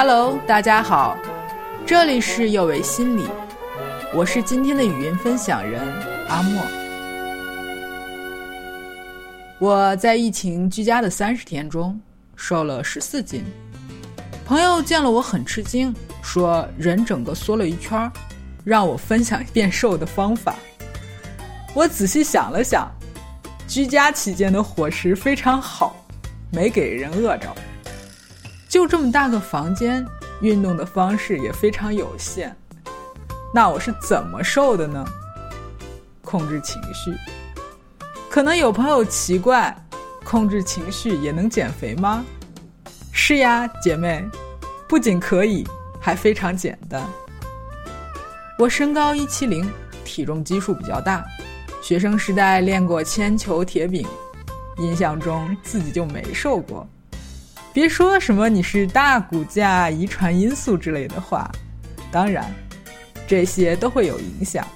Hello，大家好，这里是有为心理，我是今天的语音分享人阿莫。我在疫情居家的三十天中瘦了十四斤，朋友见了我很吃惊，说人整个缩了一圈，让我分享变瘦的方法。我仔细想了想，居家期间的伙食非常好，没给人饿着。就这么大个房间，运动的方式也非常有限。那我是怎么瘦的呢？控制情绪。可能有朋友奇怪，控制情绪也能减肥吗？是呀，姐妹，不仅可以，还非常简单。我身高一七零，体重基数比较大，学生时代练过铅球、铁饼，印象中自己就没瘦过。别说什么你是大骨架、遗传因素之类的话，当然，这些都会有影响，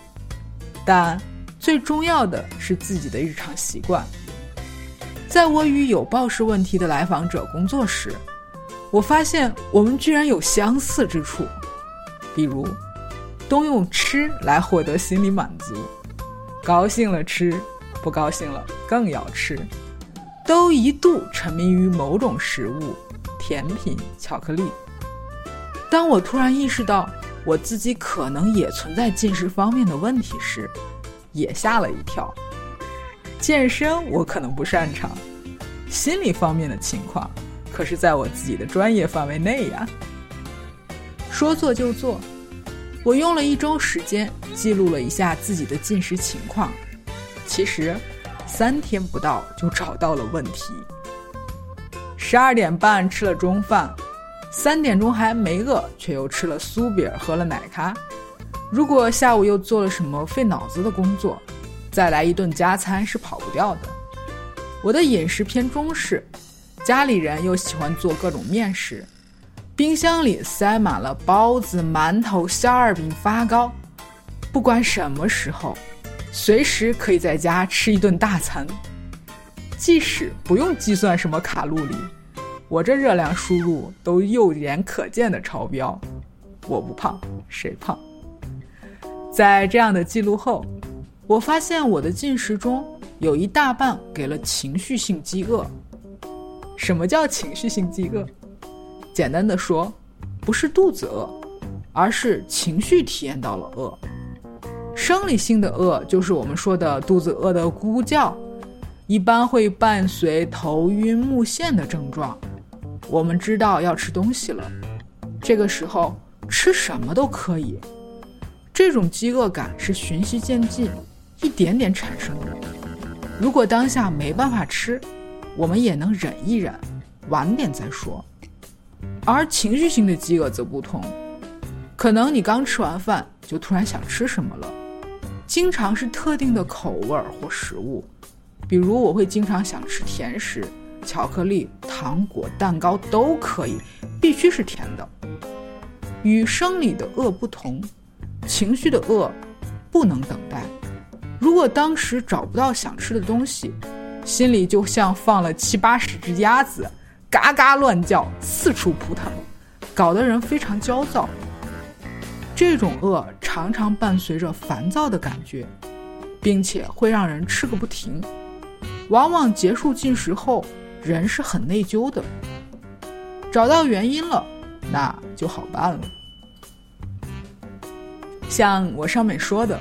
但最重要的是自己的日常习惯。在我与有暴食问题的来访者工作时，我发现我们居然有相似之处，比如，都用吃来获得心理满足，高兴了吃，不高兴了更要吃。都一度沉迷于某种食物，甜品、巧克力。当我突然意识到我自己可能也存在进食方面的问题时，也吓了一跳。健身我可能不擅长，心理方面的情况可是在我自己的专业范围内呀。说做就做，我用了一周时间记录了一下自己的进食情况。其实。三天不到就找到了问题。十二点半吃了中饭，三点钟还没饿，却又吃了酥饼，喝了奶咖。如果下午又做了什么费脑子的工作，再来一顿加餐是跑不掉的。我的饮食偏中式，家里人又喜欢做各种面食，冰箱里塞满了包子、馒头、馅儿饼、发糕，不管什么时候。随时可以在家吃一顿大餐，即使不用计算什么卡路里，我这热量输入都肉眼可见的超标。我不胖，谁胖？在这样的记录后，我发现我的进食中有一大半给了情绪性饥饿。什么叫情绪性饥饿？简单的说，不是肚子饿，而是情绪体验到了饿。生理性的饿就是我们说的肚子饿的咕咕叫，一般会伴随头晕目眩的症状。我们知道要吃东西了，这个时候吃什么都可以。这种饥饿感是循序渐进，一点点产生的。如果当下没办法吃，我们也能忍一忍，晚点再说。而情绪性的饥饿则不同，可能你刚吃完饭就突然想吃什么了。经常是特定的口味儿或食物，比如我会经常想吃甜食、巧克力、糖果、蛋糕都可以，必须是甜的。与生理的饿不同，情绪的饿不能等待。如果当时找不到想吃的东西，心里就像放了七八十只鸭子，嘎嘎乱叫，四处扑腾，搞得人非常焦躁。这种饿常常伴随着烦躁的感觉，并且会让人吃个不停。往往结束进食后，人是很内疚的。找到原因了，那就好办了。像我上面说的，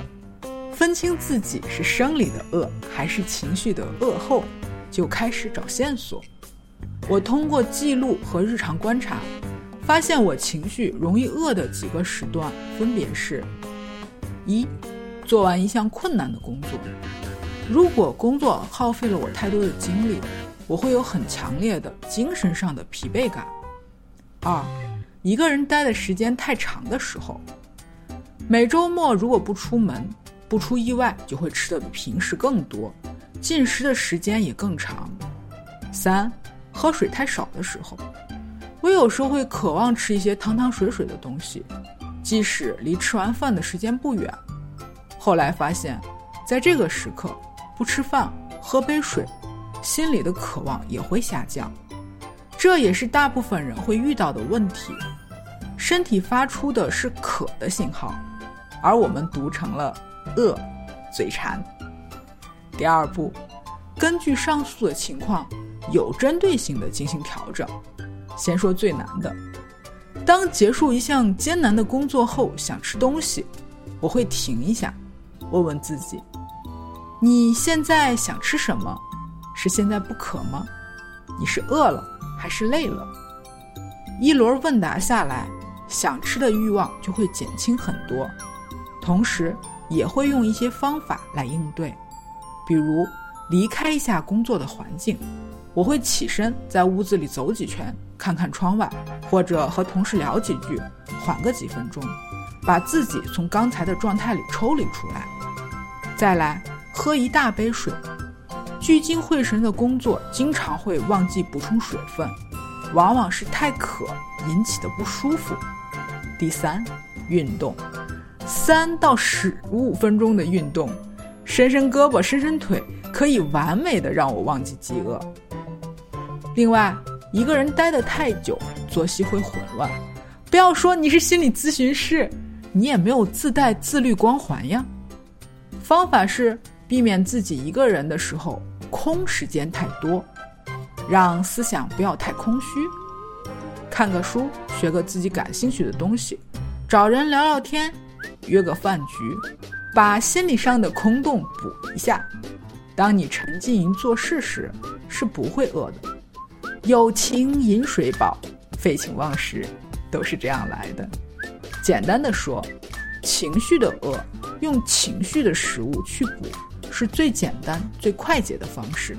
分清自己是生理的饿还是情绪的饿后，就开始找线索。我通过记录和日常观察。发现我情绪容易饿的几个时段分别是：一，做完一项困难的工作，如果工作耗费了我太多的精力，我会有很强烈的精神上的疲惫感；二，一个人待的时间太长的时候，每周末如果不出门，不出意外就会吃的比平时更多，进食的时间也更长；三，喝水太少的时候。我有时候会渴望吃一些汤汤水水的东西，即使离吃完饭的时间不远。后来发现，在这个时刻不吃饭喝杯水，心里的渴望也会下降。这也是大部分人会遇到的问题。身体发出的是渴的信号，而我们读成了饿、嘴馋。第二步，根据上述的情况，有针对性的进行调整。先说最难的，当结束一项艰难的工作后，想吃东西，我会停一下，问问自己：你现在想吃什么？是现在不渴吗？你是饿了还是累了？一轮问答下来，想吃的欲望就会减轻很多，同时也会用一些方法来应对，比如离开一下工作的环境，我会起身在屋子里走几圈，看看窗外，或者和同事聊几句，缓个几分钟，把自己从刚才的状态里抽离出来，再来喝一大杯水。聚精会神的工作，经常会忘记补充水分，往往是太渴引起的不舒服。第三，运动，三到十五分钟的运动，伸伸胳膊伸伸腿，可以完美的让我忘记饥饿。另外，一个人待得太久，作息会混乱。不要说你是心理咨询师，你也没有自带自律光环呀。方法是避免自己一个人的时候。空时间太多，让思想不要太空虚。看个书，学个自己感兴趣的东西，找人聊聊天，约个饭局，把心理上的空洞补一下。当你沉浸于做事时，是不会饿的。有情饮水饱，废寝忘食，都是这样来的。简单的说，情绪的饿，用情绪的食物去补。是最简单、最快捷的方式。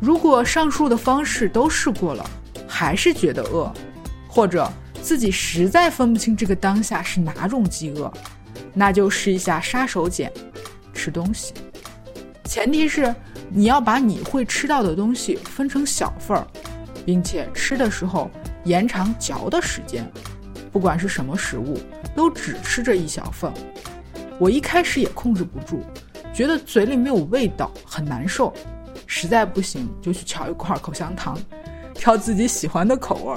如果上述的方式都试过了，还是觉得饿，或者自己实在分不清这个当下是哪种饥饿，那就试一下杀手锏，吃东西。前提是你要把你会吃到的东西分成小份儿，并且吃的时候延长嚼的时间。不管是什么食物，都只吃这一小份。我一开始也控制不住。觉得嘴里没有味道，很难受，实在不行就去嚼一块口香糖，挑自己喜欢的口味，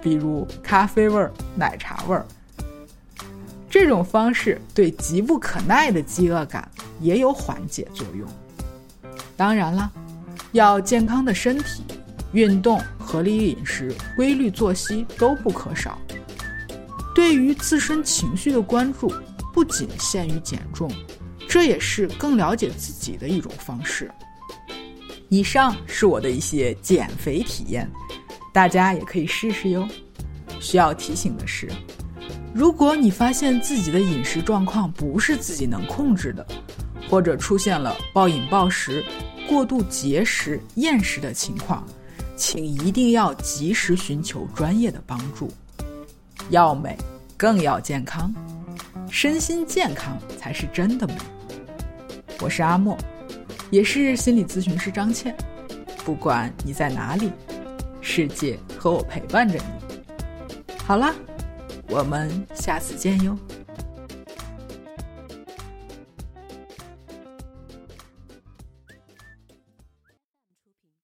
比如咖啡味儿、奶茶味儿。这种方式对急不可耐的饥饿感也有缓解作用。当然了，要健康的身体，运动、合理饮食、规律作息都不可少。对于自身情绪的关注，不仅限于减重。这也是更了解自己的一种方式。以上是我的一些减肥体验，大家也可以试试哟。需要提醒的是，如果你发现自己的饮食状况不是自己能控制的，或者出现了暴饮暴食、过度节食、厌食的情况，请一定要及时寻求专业的帮助。要美，更要健康，身心健康才是真的美。我是阿莫，也是心理咨询师张倩。不管你在哪里，世界和我陪伴着你。好啦，我们下次见哟。